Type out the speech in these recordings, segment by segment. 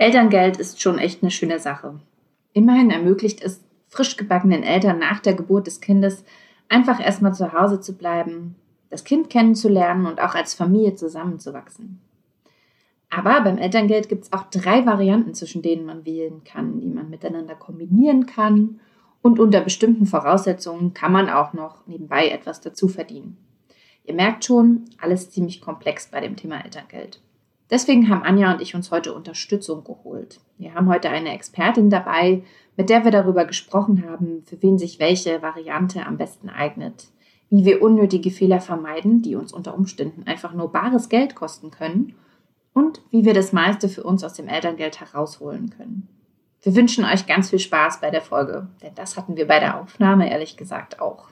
Elterngeld ist schon echt eine schöne Sache. Immerhin ermöglicht es frisch gebackenen Eltern nach der Geburt des Kindes einfach erstmal zu Hause zu bleiben, das Kind kennenzulernen und auch als Familie zusammenzuwachsen. Aber beim Elterngeld gibt es auch drei Varianten, zwischen denen man wählen kann, die man miteinander kombinieren kann. Und unter bestimmten Voraussetzungen kann man auch noch nebenbei etwas dazu verdienen. Ihr merkt schon, alles ziemlich komplex bei dem Thema Elterngeld. Deswegen haben Anja und ich uns heute Unterstützung geholt. Wir haben heute eine Expertin dabei, mit der wir darüber gesprochen haben, für wen sich welche Variante am besten eignet, wie wir unnötige Fehler vermeiden, die uns unter Umständen einfach nur bares Geld kosten können und wie wir das meiste für uns aus dem Elterngeld herausholen können. Wir wünschen euch ganz viel Spaß bei der Folge, denn das hatten wir bei der Aufnahme ehrlich gesagt auch.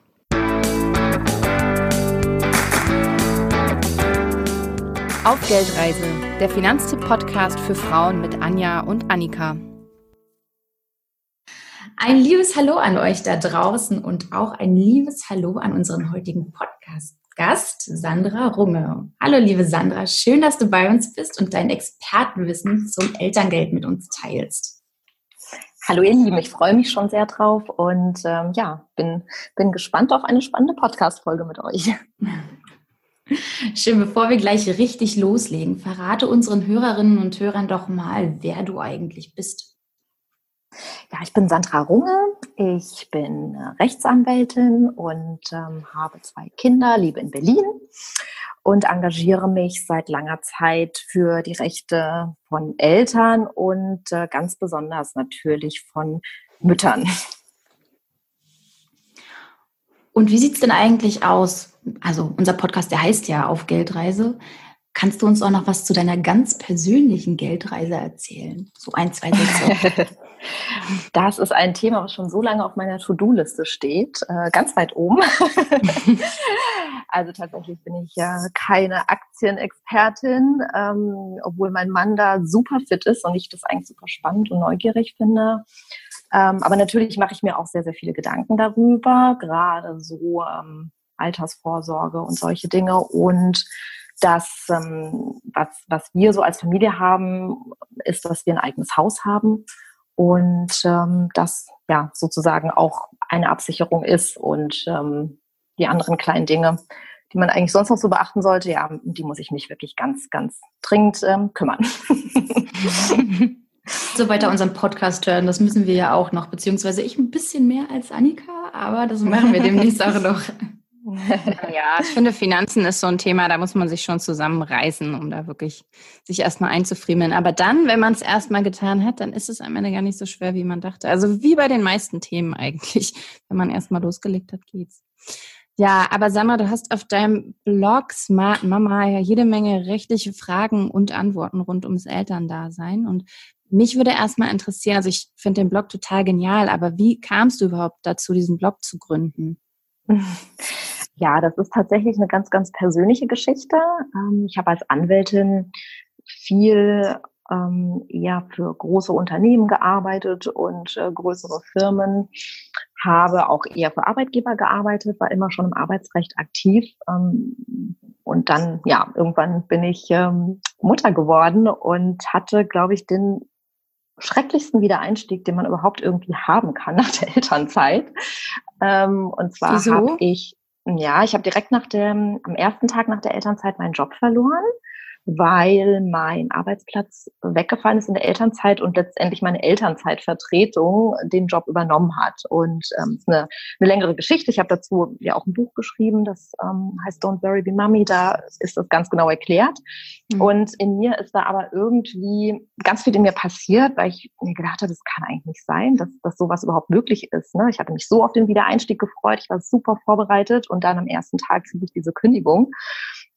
Auf Geldreise, der Finanztipp-Podcast für Frauen mit Anja und Annika. Ein liebes Hallo an euch da draußen und auch ein liebes Hallo an unseren heutigen Podcast. Gast Sandra Runge. Hallo liebe Sandra, schön, dass du bei uns bist und dein Expertenwissen zum Elterngeld mit uns teilst. Hallo ihr Lieben, ich freue mich schon sehr drauf und ähm, ja, bin, bin gespannt auf eine spannende Podcast-Folge mit euch. Schön, bevor wir gleich richtig loslegen, verrate unseren Hörerinnen und Hörern doch mal, wer du eigentlich bist. Ja, ich bin Sandra Runge. Ich bin äh, Rechtsanwältin und ähm, habe zwei Kinder, lebe in Berlin und engagiere mich seit langer Zeit für die Rechte von Eltern und äh, ganz besonders natürlich von Müttern. Und wie sieht es denn eigentlich aus? Also unser Podcast, der heißt ja Auf Geldreise. Kannst du uns auch noch was zu deiner ganz persönlichen Geldreise erzählen? So ein, zwei Sätze. Das ist ein Thema, was schon so lange auf meiner To-Do-Liste steht, äh, ganz weit oben. also tatsächlich bin ich ja keine Aktienexpertin, ähm, obwohl mein Mann da super fit ist und ich das eigentlich super spannend und neugierig finde. Ähm, aber natürlich mache ich mir auch sehr, sehr viele Gedanken darüber, gerade so ähm, Altersvorsorge und solche Dinge. Und das, ähm, was, was wir so als Familie haben, ist, dass wir ein eigenes Haus haben und ähm, das ja sozusagen auch eine Absicherung ist und ähm, die anderen kleinen Dinge, die man eigentlich sonst noch so beachten sollte, ja, die muss ich mich wirklich ganz, ganz dringend ähm, kümmern. so weiter unseren Podcast hören, das müssen wir ja auch noch, beziehungsweise ich ein bisschen mehr als Annika, aber das machen wir demnächst auch noch. Ja, ich finde, Finanzen ist so ein Thema, da muss man sich schon zusammenreißen, um da wirklich sich erstmal einzufriemeln. Aber dann, wenn man es erstmal getan hat, dann ist es am Ende gar nicht so schwer, wie man dachte. Also wie bei den meisten Themen eigentlich. Wenn man erstmal losgelegt hat, geht's. Ja, aber sag mal, du hast auf deinem Blog Smart Mama ja jede Menge rechtliche Fragen und Antworten rund ums Elterndasein. Und mich würde erstmal interessieren, also ich finde den Blog total genial, aber wie kamst du überhaupt dazu, diesen Blog zu gründen? Ja, das ist tatsächlich eine ganz, ganz persönliche Geschichte. Ähm, ich habe als Anwältin viel ähm, eher für große Unternehmen gearbeitet und äh, größere Firmen, habe auch eher für Arbeitgeber gearbeitet, war immer schon im Arbeitsrecht aktiv. Ähm, und dann, ja, irgendwann bin ich Mutter geworden und hatte, glaube ich, den schrecklichsten Wiedereinstieg, den man überhaupt irgendwie haben kann nach der Elternzeit. und zwar habe ich ja, ich habe direkt nach dem, am ersten Tag nach der Elternzeit meinen Job verloren weil mein Arbeitsplatz weggefallen ist in der Elternzeit und letztendlich meine Elternzeitvertretung den Job übernommen hat. Und ähm, ist eine, eine längere Geschichte. Ich habe dazu ja auch ein Buch geschrieben, das ähm, heißt Don't Worry Be Mommy. Da ist das ganz genau erklärt. Mhm. Und in mir ist da aber irgendwie ganz viel in mir passiert, weil ich mir gedacht habe, das kann eigentlich nicht sein, dass, dass sowas überhaupt möglich ist. Ne? Ich hatte mich so auf den Wiedereinstieg gefreut, ich war super vorbereitet und dann am ersten Tag kriege ich diese Kündigung.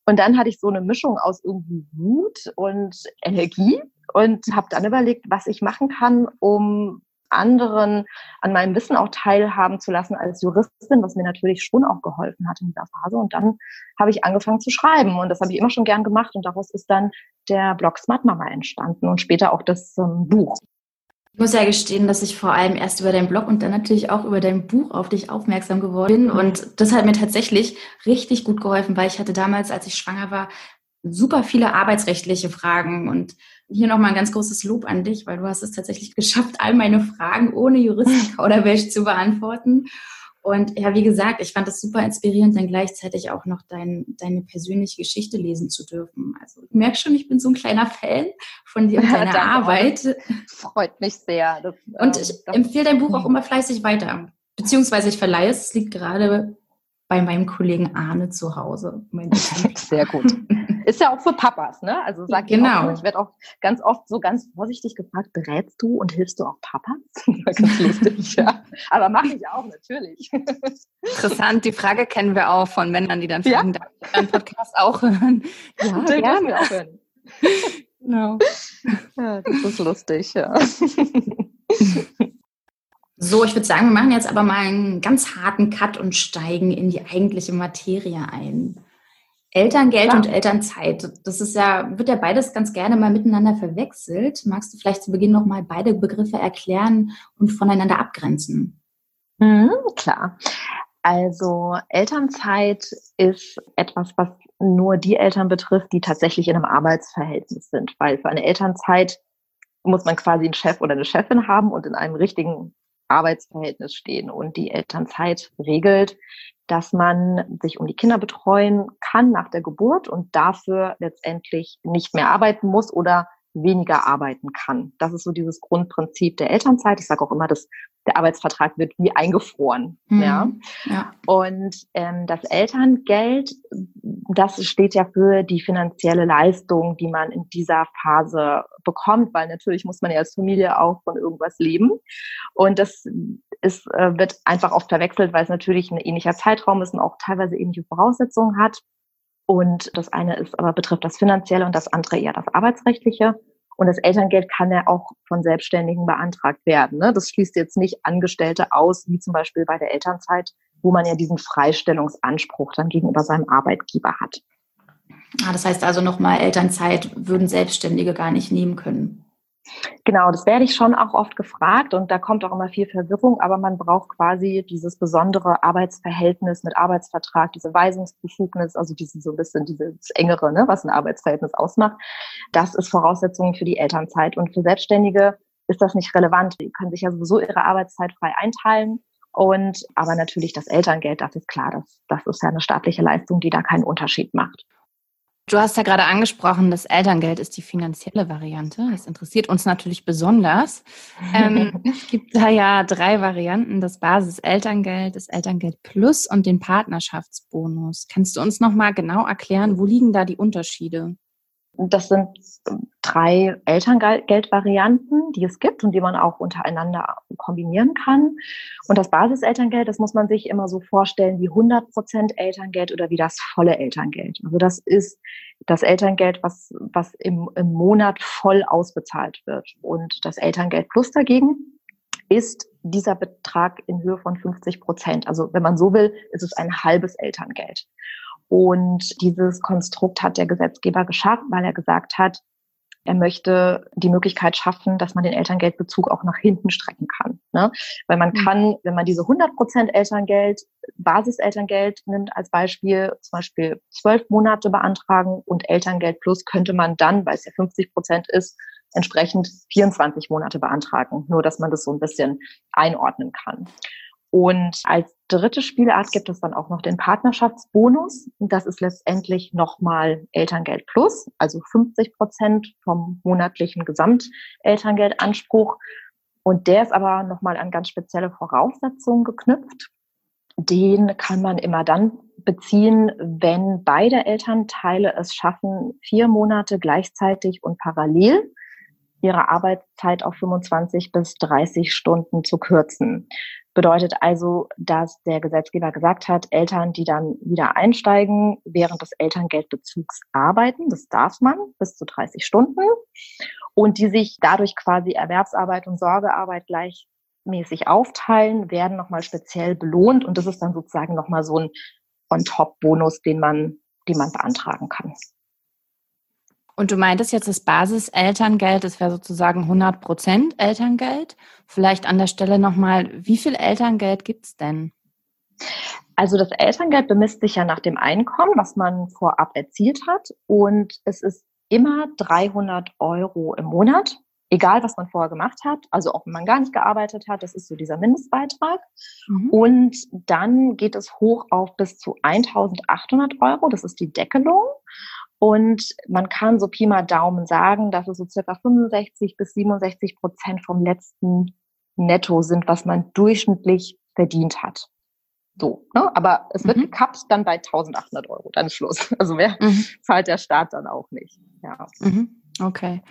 Und dann hatte ich so eine Mischung aus irgendwie Wut und Energie und habe dann überlegt, was ich machen kann, um anderen an meinem Wissen auch teilhaben zu lassen als Juristin, was mir natürlich schon auch geholfen hat in dieser Phase. Und dann habe ich angefangen zu schreiben und das habe ich immer schon gern gemacht und daraus ist dann der Blog Smart Mama entstanden und später auch das ähm, Buch. Ich muss ja gestehen, dass ich vor allem erst über deinen Blog und dann natürlich auch über dein Buch auf dich aufmerksam geworden bin. Und das hat mir tatsächlich richtig gut geholfen, weil ich hatte damals, als ich schwanger war, super viele arbeitsrechtliche Fragen und hier nochmal ein ganz großes Lob an dich, weil du hast es tatsächlich geschafft, all meine Fragen ohne Juristenkauderwelsch zu beantworten. Und ja, wie gesagt, ich fand es super inspirierend, dann gleichzeitig auch noch dein, deine persönliche Geschichte lesen zu dürfen. Also ich merke schon, ich bin so ein kleiner Fan von dir und deiner Arbeit. Freut mich sehr. Das, und ich äh, empfehle dein Buch auch immer fleißig weiter. Beziehungsweise ich verleihe es, es liegt gerade bei meinem Kollegen Arne zu Hause. Sehr gut. Ist ja auch für Papas, ne? Also sag genau. ich, ich werde auch ganz oft so ganz vorsichtig gefragt, berätst du und hilfst du auch Papas? ganz lustig, ja. Aber mache ich auch, natürlich. Interessant, die Frage kennen wir auch von Männern, die dann fragen, ja? darf ich deinen Podcast auch hören? Ja, Den gerne. Auch hören. Genau. Ja, das ist lustig, ja. So, ich würde sagen, wir machen jetzt aber mal einen ganz harten Cut und steigen in die eigentliche Materie ein. Elterngeld Klar. und Elternzeit, das ist ja, wird ja beides ganz gerne mal miteinander verwechselt. Magst du vielleicht zu Beginn noch mal beide Begriffe erklären und voneinander abgrenzen? Mhm, klar. Also Elternzeit ist etwas, was nur die Eltern betrifft, die tatsächlich in einem Arbeitsverhältnis sind, weil für eine Elternzeit muss man quasi einen Chef oder eine Chefin haben und in einem richtigen Arbeitsverhältnis stehen. Und die Elternzeit regelt, dass man sich um die Kinder betreuen kann nach der Geburt und dafür letztendlich nicht mehr arbeiten muss oder weniger arbeiten kann. Das ist so dieses Grundprinzip der Elternzeit. Ich sage auch immer, dass der Arbeitsvertrag wird wie eingefroren. Mhm. Ja? ja. Und ähm, das Elterngeld, das steht ja für die finanzielle Leistung, die man in dieser Phase bekommt, weil natürlich muss man ja als Familie auch von irgendwas leben. Und das ist, äh, wird einfach oft verwechselt, weil es natürlich ein ähnlicher Zeitraum ist und auch teilweise ähnliche Voraussetzungen hat. Und das eine ist aber betrifft das Finanzielle und das andere eher das Arbeitsrechtliche. Und das Elterngeld kann ja auch von Selbstständigen beantragt werden. Ne? Das schließt jetzt nicht Angestellte aus, wie zum Beispiel bei der Elternzeit, wo man ja diesen Freistellungsanspruch dann gegenüber seinem Arbeitgeber hat. Ah, das heißt also nochmal, Elternzeit würden Selbstständige gar nicht nehmen können. Genau, das werde ich schon auch oft gefragt und da kommt auch immer viel Verwirrung, aber man braucht quasi dieses besondere Arbeitsverhältnis mit Arbeitsvertrag, diese Weisungsbefugnis, also diese, so ein bisschen dieses engere, ne, was ein Arbeitsverhältnis ausmacht. Das ist Voraussetzung für die Elternzeit und für Selbstständige ist das nicht relevant. Die können sich ja sowieso ihre Arbeitszeit frei einteilen. Und aber natürlich das Elterngeld, das ist klar, das, das ist ja eine staatliche Leistung, die da keinen Unterschied macht. Du hast ja gerade angesprochen, das Elterngeld ist die finanzielle Variante. Das interessiert uns natürlich besonders. Ähm, es gibt da ja drei Varianten: das Basis-Elterngeld, das Elterngeld Plus und den Partnerschaftsbonus. Kannst du uns noch mal genau erklären, wo liegen da die Unterschiede? Das sind drei Elterngeldvarianten, die es gibt und die man auch untereinander kombinieren kann. Und das Basiselterngeld, das muss man sich immer so vorstellen wie 100 Prozent Elterngeld oder wie das volle Elterngeld. Also das ist das Elterngeld, was, was im, im Monat voll ausbezahlt wird. Und das Elterngeld Plus dagegen ist dieser Betrag in Höhe von 50 Prozent. Also wenn man so will, ist es ein halbes Elterngeld. Und dieses Konstrukt hat der Gesetzgeber geschaffen, weil er gesagt hat, er möchte die Möglichkeit schaffen, dass man den Elterngeldbezug auch nach hinten strecken kann. Ne? Weil man mhm. kann, wenn man diese 100 Prozent Elterngeld, Basiselterngeld nimmt als Beispiel, zum Beispiel zwölf Monate beantragen und Elterngeld plus könnte man dann, weil es ja 50 Prozent ist, entsprechend 24 Monate beantragen. Nur, dass man das so ein bisschen einordnen kann. Und als dritte Spielart gibt es dann auch noch den Partnerschaftsbonus. Das ist letztendlich nochmal Elterngeld plus, also 50 Prozent vom monatlichen Gesamtelterngeldanspruch. Und der ist aber nochmal an ganz spezielle Voraussetzungen geknüpft. Den kann man immer dann beziehen, wenn beide Elternteile es schaffen, vier Monate gleichzeitig und parallel ihre Arbeitszeit auf 25 bis 30 Stunden zu kürzen. Bedeutet also, dass der Gesetzgeber gesagt hat, Eltern, die dann wieder einsteigen, während des Elterngeldbezugs arbeiten, das darf man bis zu 30 Stunden, und die sich dadurch quasi Erwerbsarbeit und Sorgearbeit gleichmäßig aufteilen, werden nochmal speziell belohnt und das ist dann sozusagen nochmal so ein On-Top-Bonus, den man, den man beantragen kann. Und du meintest jetzt das Basis-Elterngeld, das wäre sozusagen 100 Prozent Elterngeld. Vielleicht an der Stelle nochmal, wie viel Elterngeld gibt es denn? Also das Elterngeld bemisst sich ja nach dem Einkommen, was man vorab erzielt hat. Und es ist immer 300 Euro im Monat, egal was man vorher gemacht hat. Also auch wenn man gar nicht gearbeitet hat, das ist so dieser Mindestbeitrag. Mhm. Und dann geht es hoch auf bis zu 1800 Euro, das ist die Deckelung. Und man kann so Pi mal Daumen sagen, dass es so circa 65 bis 67 Prozent vom letzten Netto sind, was man durchschnittlich verdient hat. So, ne? aber es wird mhm. gekappt dann bei 1800 Euro, dann ist Schluss. Also wer mhm. zahlt der Staat dann auch nicht. Ja. Mhm. Okay.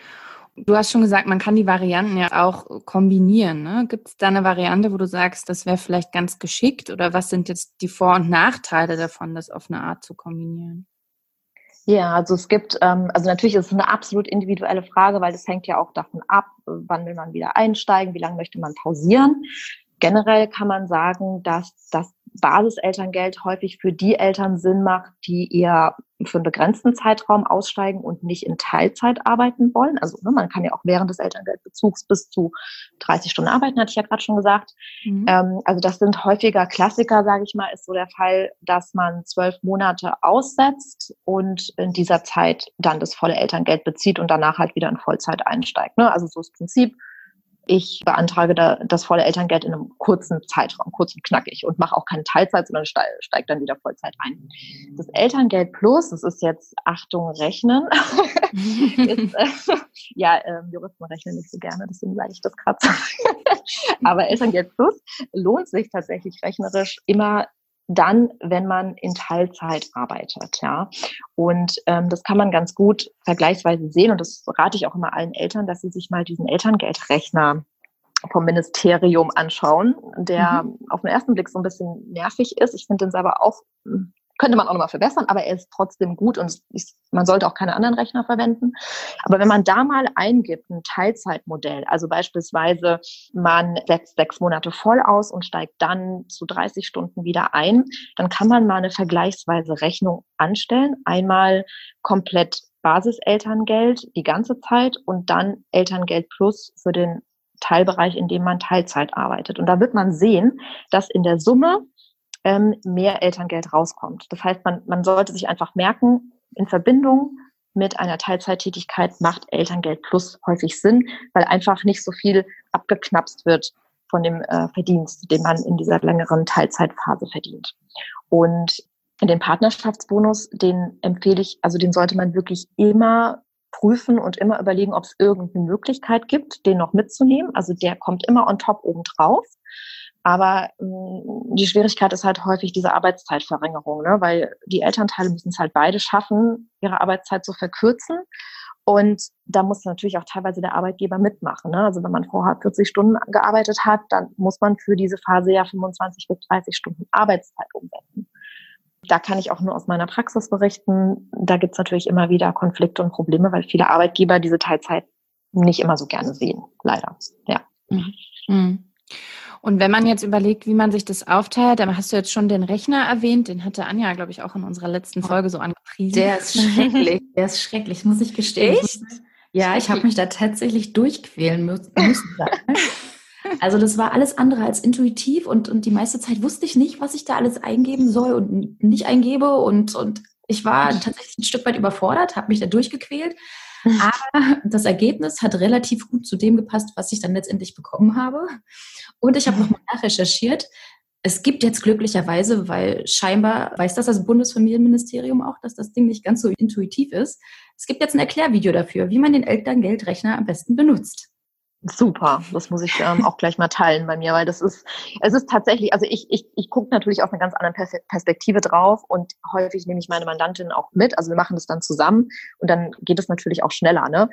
Du hast schon gesagt, man kann die Varianten ja auch kombinieren. Ne? Gibt es da eine Variante, wo du sagst, das wäre vielleicht ganz geschickt? Oder was sind jetzt die Vor- und Nachteile davon, das auf eine Art zu kombinieren? Ja, also es gibt, ähm, also natürlich ist es eine absolut individuelle Frage, weil das hängt ja auch davon ab, wann will man wieder einsteigen, wie lange möchte man pausieren. Generell kann man sagen, dass das Basiselterngeld häufig für die Eltern Sinn macht, die eher für einen begrenzten Zeitraum aussteigen und nicht in Teilzeit arbeiten wollen. Also ne, man kann ja auch während des Elterngeldbezugs bis zu 30 Stunden arbeiten, hatte ich ja gerade schon gesagt. Mhm. Ähm, also das sind häufiger Klassiker, sage ich mal, ist so der Fall, dass man zwölf Monate aussetzt und in dieser Zeit dann das volle Elterngeld bezieht und danach halt wieder in Vollzeit einsteigt. Ne? Also so das Prinzip ich beantrage da das volle Elterngeld in einem kurzen Zeitraum, kurz und knackig und mache auch keine Teilzeit, sondern steige steig dann wieder Vollzeit ein. Das Elterngeld Plus, das ist jetzt Achtung Rechnen, ist, äh, ja, äh, Juristen rechnen nicht so gerne, deswegen sage ich das gerade. Aber Elterngeld Plus lohnt sich tatsächlich rechnerisch immer dann, wenn man in Teilzeit arbeitet, ja. Und ähm, das kann man ganz gut vergleichsweise sehen und das rate ich auch immer allen Eltern, dass sie sich mal diesen Elterngeldrechner vom Ministerium anschauen, der mhm. auf den ersten Blick so ein bisschen nervig ist. Ich finde den selber auch hm, könnte man auch nochmal verbessern, aber er ist trotzdem gut und ist, man sollte auch keine anderen Rechner verwenden. Aber wenn man da mal eingibt, ein Teilzeitmodell, also beispielsweise man setzt sechs Monate voll aus und steigt dann zu 30 Stunden wieder ein, dann kann man mal eine vergleichsweise Rechnung anstellen. Einmal komplett Basiselterngeld die ganze Zeit und dann Elterngeld plus für den Teilbereich, in dem man Teilzeit arbeitet. Und da wird man sehen, dass in der Summe ähm, mehr Elterngeld rauskommt. Das heißt, man, man sollte sich einfach merken, in Verbindung mit einer Teilzeittätigkeit macht Elterngeld Plus häufig Sinn, weil einfach nicht so viel abgeknapst wird von dem äh, Verdienst, den man in dieser längeren Teilzeitphase verdient. Und den Partnerschaftsbonus, den empfehle ich, also den sollte man wirklich immer prüfen und immer überlegen, ob es irgendeine Möglichkeit gibt, den noch mitzunehmen. Also der kommt immer on top obendrauf. Aber mh, die Schwierigkeit ist halt häufig diese Arbeitszeitverringerung, ne? weil die Elternteile müssen es halt beide schaffen, ihre Arbeitszeit zu verkürzen. Und da muss natürlich auch teilweise der Arbeitgeber mitmachen. Ne? Also wenn man vorher 40 Stunden gearbeitet hat, dann muss man für diese Phase ja 25 bis 30 Stunden Arbeitszeit umsetzen. Da kann ich auch nur aus meiner Praxis berichten. Da gibt es natürlich immer wieder Konflikte und Probleme, weil viele Arbeitgeber diese Teilzeit nicht immer so gerne sehen, leider. Ja. Mhm. mhm. Und wenn man jetzt überlegt, wie man sich das aufteilt, dann hast du jetzt schon den Rechner erwähnt, den hatte Anja, glaube ich, auch in unserer letzten. Folge so angepriesen. Der ist schrecklich, der ist schrecklich, muss ich gestehen. Echt? Ja, ich habe mich da tatsächlich durchquälen müssen. Also das war alles andere als intuitiv und, und die meiste Zeit wusste ich nicht, was ich da alles eingeben soll und nicht eingebe und, und ich war tatsächlich ein Stück weit überfordert, habe mich da durchgequält. Aber das Ergebnis hat relativ gut zu dem gepasst, was ich dann letztendlich bekommen habe. Und ich habe nochmal nachrecherchiert. Es gibt jetzt glücklicherweise, weil scheinbar weiß das das Bundesfamilienministerium auch, dass das Ding nicht ganz so intuitiv ist. Es gibt jetzt ein Erklärvideo dafür, wie man den Elterngeldrechner am besten benutzt. Super, das muss ich ähm, auch gleich mal teilen bei mir, weil das ist, es ist tatsächlich, also ich, ich, ich gucke natürlich aus einer ganz anderen Perspektive drauf und häufig nehme ich meine Mandantin auch mit, also wir machen das dann zusammen und dann geht es natürlich auch schneller. Ne?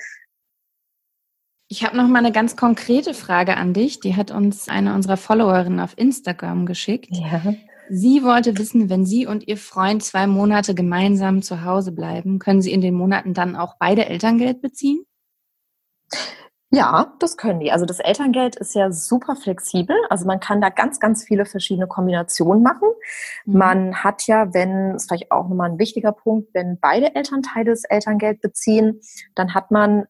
Ich habe noch mal eine ganz konkrete Frage an dich, die hat uns eine unserer Followerinnen auf Instagram geschickt. Ja. Sie wollte wissen, wenn Sie und Ihr Freund zwei Monate gemeinsam zu Hause bleiben, können Sie in den Monaten dann auch beide Elterngeld beziehen? Ja, das können die. Also das Elterngeld ist ja super flexibel. Also man kann da ganz, ganz viele verschiedene Kombinationen machen. Mhm. Man hat ja, wenn, ist vielleicht auch nochmal ein wichtiger Punkt, wenn beide Elternteile das Elterngeld beziehen, dann hat man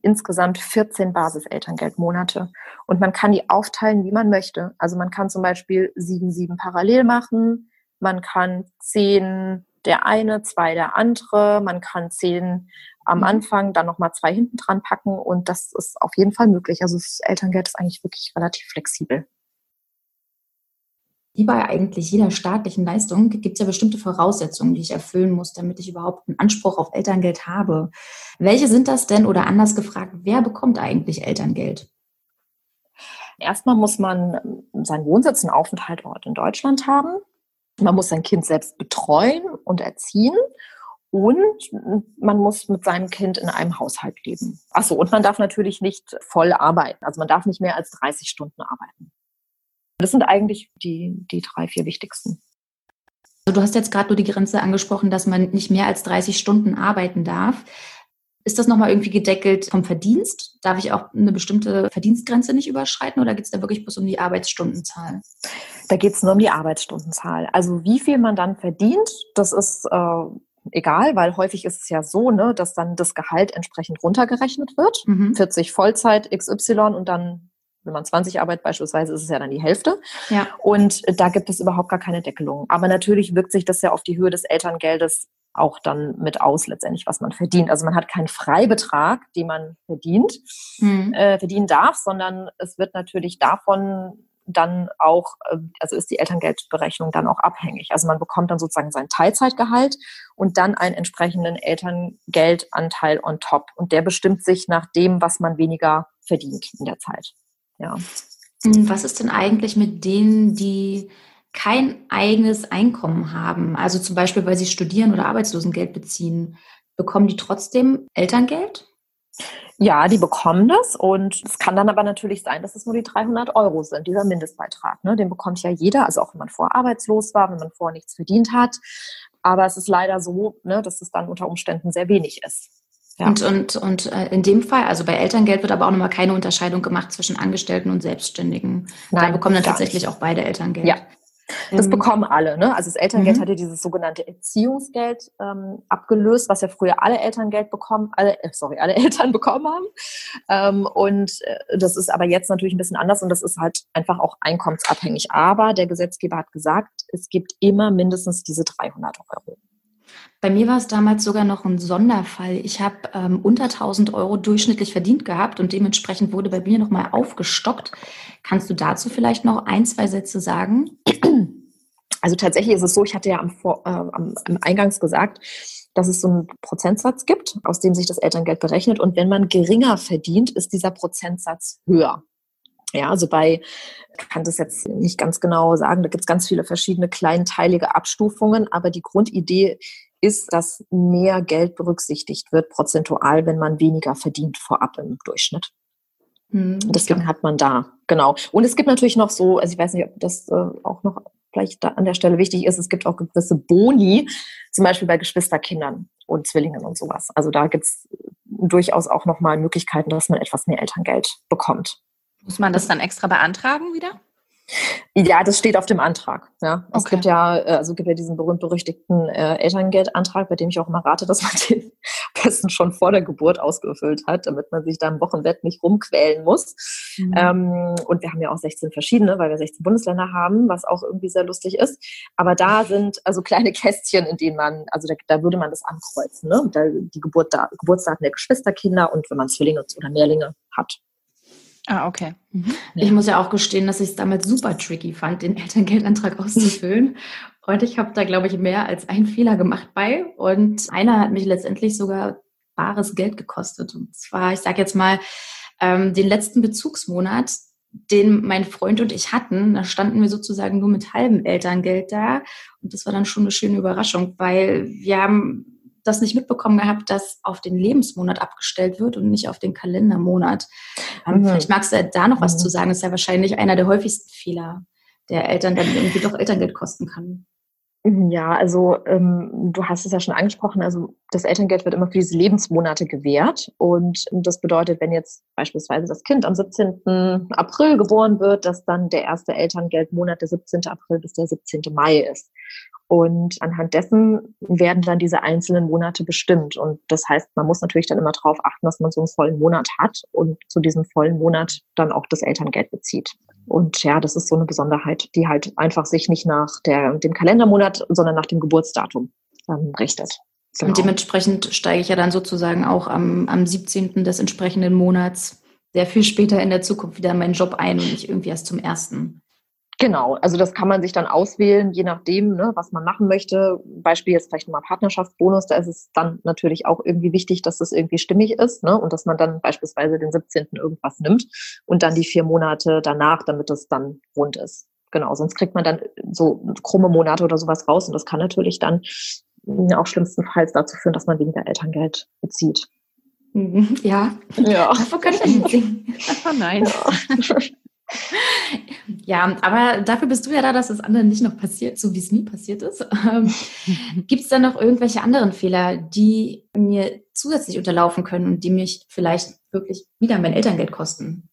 insgesamt 14 Basiselterngeldmonate. Und man kann die aufteilen, wie man möchte. Also man kann zum Beispiel sieben, sieben parallel machen. Man kann zehn der eine, zwei der andere. Man kann zehn am mhm. Anfang, dann nochmal zwei hinten dran packen. Und das ist auf jeden Fall möglich. Also das Elterngeld ist eigentlich wirklich relativ flexibel wie bei eigentlich jeder staatlichen Leistung gibt es ja bestimmte Voraussetzungen, die ich erfüllen muss, damit ich überhaupt einen Anspruch auf Elterngeld habe. Welche sind das denn oder anders gefragt, wer bekommt eigentlich Elterngeld? Erstmal muss man seinen Wohnsitz und Aufenthaltsort in Deutschland haben. Man muss sein Kind selbst betreuen und erziehen. Und man muss mit seinem Kind in einem Haushalt leben. Achso, und man darf natürlich nicht voll arbeiten. Also man darf nicht mehr als 30 Stunden arbeiten. Das sind eigentlich die, die drei, vier wichtigsten. Also du hast jetzt gerade nur die Grenze angesprochen, dass man nicht mehr als 30 Stunden arbeiten darf. Ist das nochmal irgendwie gedeckelt vom Verdienst? Darf ich auch eine bestimmte Verdienstgrenze nicht überschreiten oder geht es da wirklich bloß um die Arbeitsstundenzahl? Da geht es nur um die Arbeitsstundenzahl. Also wie viel man dann verdient, das ist äh, egal, weil häufig ist es ja so, ne, dass dann das Gehalt entsprechend runtergerechnet wird. Mhm. 40 Vollzeit XY und dann wenn man 20 arbeitet beispielsweise, ist es ja dann die Hälfte. Ja. Und da gibt es überhaupt gar keine Deckelung. Aber natürlich wirkt sich das ja auf die Höhe des Elterngeldes auch dann mit aus, letztendlich, was man verdient. Also man hat keinen Freibetrag, den man verdient, mhm. äh, verdienen darf, sondern es wird natürlich davon dann auch, äh, also ist die Elterngeldberechnung dann auch abhängig. Also man bekommt dann sozusagen sein Teilzeitgehalt und dann einen entsprechenden Elterngeldanteil on top. Und der bestimmt sich nach dem, was man weniger verdient in der Zeit. Ja. Was ist denn eigentlich mit denen, die kein eigenes Einkommen haben? Also zum Beispiel, weil sie studieren oder Arbeitslosengeld beziehen. Bekommen die trotzdem Elterngeld? Ja, die bekommen das und es kann dann aber natürlich sein, dass es nur die 300 Euro sind, dieser Mindestbeitrag. Ne? Den bekommt ja jeder, also auch wenn man vorher arbeitslos war, wenn man vorher nichts verdient hat. Aber es ist leider so, ne, dass es dann unter Umständen sehr wenig ist. Ja. Und, und, und äh, in dem Fall, also bei Elterngeld wird aber auch nochmal keine Unterscheidung gemacht zwischen Angestellten und Selbstständigen. Nein, da bekommen dann tatsächlich nicht. auch beide Elterngeld. Ja. Das ähm, bekommen alle. Ne? Also das Elterngeld mhm. hatte dieses sogenannte Erziehungsgeld ähm, abgelöst, was ja früher alle Elterngeld bekommen, alle, äh, sorry, alle Eltern bekommen haben. Ähm, und äh, das ist aber jetzt natürlich ein bisschen anders und das ist halt einfach auch einkommensabhängig. Aber der Gesetzgeber hat gesagt, es gibt immer mindestens diese 300 Euro. Bei mir war es damals sogar noch ein Sonderfall. Ich habe ähm, unter 1000 Euro durchschnittlich verdient gehabt und dementsprechend wurde bei mir nochmal aufgestockt. Kannst du dazu vielleicht noch ein, zwei Sätze sagen? Also tatsächlich ist es so, ich hatte ja am, Vor äh, am, am Eingangs gesagt, dass es so einen Prozentsatz gibt, aus dem sich das Elterngeld berechnet. Und wenn man geringer verdient, ist dieser Prozentsatz höher. Ja, also bei, ich kann das jetzt nicht ganz genau sagen, da gibt es ganz viele verschiedene kleinteilige Abstufungen, aber die Grundidee ist, dass mehr Geld berücksichtigt wird, prozentual, wenn man weniger verdient vorab im Durchschnitt. Mhm. Deswegen hat man da, genau. Und es gibt natürlich noch so, also ich weiß nicht, ob das äh, auch noch vielleicht an der Stelle wichtig ist, es gibt auch gewisse Boni, zum Beispiel bei Geschwisterkindern und Zwillingen und sowas. Also da gibt es durchaus auch nochmal Möglichkeiten, dass man etwas mehr Elterngeld bekommt. Muss man das dann extra beantragen wieder? Ja, das steht auf dem Antrag. Ja, es gibt ja, äh, also gibt ja diesen berühmt-berüchtigten äh, Elterngeldantrag, bei dem ich auch immer rate, dass man den besten schon vor der Geburt ausgefüllt hat, damit man sich da im Wochenbett nicht rumquälen muss. Mhm. Ähm, und wir haben ja auch 16 verschiedene, weil wir 16 Bundesländer haben, was auch irgendwie sehr lustig ist. Aber da sind also kleine Kästchen, in denen man, also da, da würde man das ankreuzen, ne? Da, die Geburt, da, Geburtsdaten der Geschwisterkinder und wenn man Zwillinge oder Mehrlinge hat. Ah, okay. Mhm. Ich muss ja auch gestehen, dass ich es damals super tricky fand, den Elterngeldantrag auszufüllen. Und ich habe da, glaube ich, mehr als einen Fehler gemacht bei. Und einer hat mich letztendlich sogar bares Geld gekostet. Und zwar, ich sage jetzt mal, ähm, den letzten Bezugsmonat, den mein Freund und ich hatten, da standen wir sozusagen nur mit halbem Elterngeld da. Und das war dann schon eine schöne Überraschung, weil wir haben das nicht mitbekommen gehabt, dass auf den Lebensmonat abgestellt wird und nicht auf den Kalendermonat. Ähm, mhm. Vielleicht magst du da noch was mhm. zu sagen. Das ist ja wahrscheinlich einer der häufigsten Fehler, der Eltern dann irgendwie doch Elterngeld kosten kann. Mhm, ja, also ähm, du hast es ja schon angesprochen, also das Elterngeld wird immer für diese Lebensmonate gewährt. Und das bedeutet, wenn jetzt beispielsweise das Kind am 17. April geboren wird, dass dann der erste Elterngeldmonat der 17. April bis der 17. Mai ist. Und anhand dessen werden dann diese einzelnen Monate bestimmt. Und das heißt, man muss natürlich dann immer darauf achten, dass man so einen vollen Monat hat und zu diesem vollen Monat dann auch das Elterngeld bezieht. Und ja, das ist so eine Besonderheit, die halt einfach sich nicht nach der, dem Kalendermonat, sondern nach dem Geburtsdatum ähm, richtet. Genau. Und dementsprechend steige ich ja dann sozusagen auch am, am 17. des entsprechenden Monats sehr viel später in der Zukunft wieder in meinen Job ein und nicht irgendwie erst zum ersten. Genau, also das kann man sich dann auswählen, je nachdem, ne, was man machen möchte. Beispiel jetzt vielleicht nochmal Partnerschaftsbonus, da ist es dann natürlich auch irgendwie wichtig, dass das irgendwie stimmig ist ne, und dass man dann beispielsweise den 17. irgendwas nimmt und dann die vier Monate danach, damit es dann rund ist. Genau, sonst kriegt man dann so krumme Monate oder sowas raus und das kann natürlich dann auch schlimmstenfalls dazu führen, dass man weniger Elterngeld bezieht. Mhm, ja, ja. Davor kann ich nicht singen. Oh nein. Ja. Ja, aber dafür bist du ja da, dass das anderen nicht noch passiert, so wie es nie passiert ist. Ähm, Gibt es da noch irgendwelche anderen Fehler, die mir zusätzlich unterlaufen können und die mich vielleicht wirklich wieder mein Elterngeld kosten?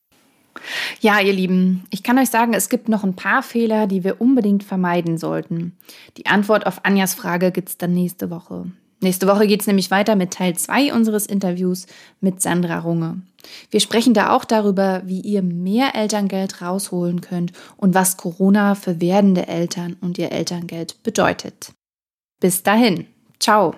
Ja, ihr Lieben, ich kann euch sagen, es gibt noch ein paar Fehler, die wir unbedingt vermeiden sollten. Die Antwort auf Anjas Frage gibt es dann nächste Woche. Nächste Woche geht es nämlich weiter mit Teil 2 unseres Interviews mit Sandra Runge. Wir sprechen da auch darüber, wie ihr mehr Elterngeld rausholen könnt und was Corona für werdende Eltern und ihr Elterngeld bedeutet. Bis dahin, ciao!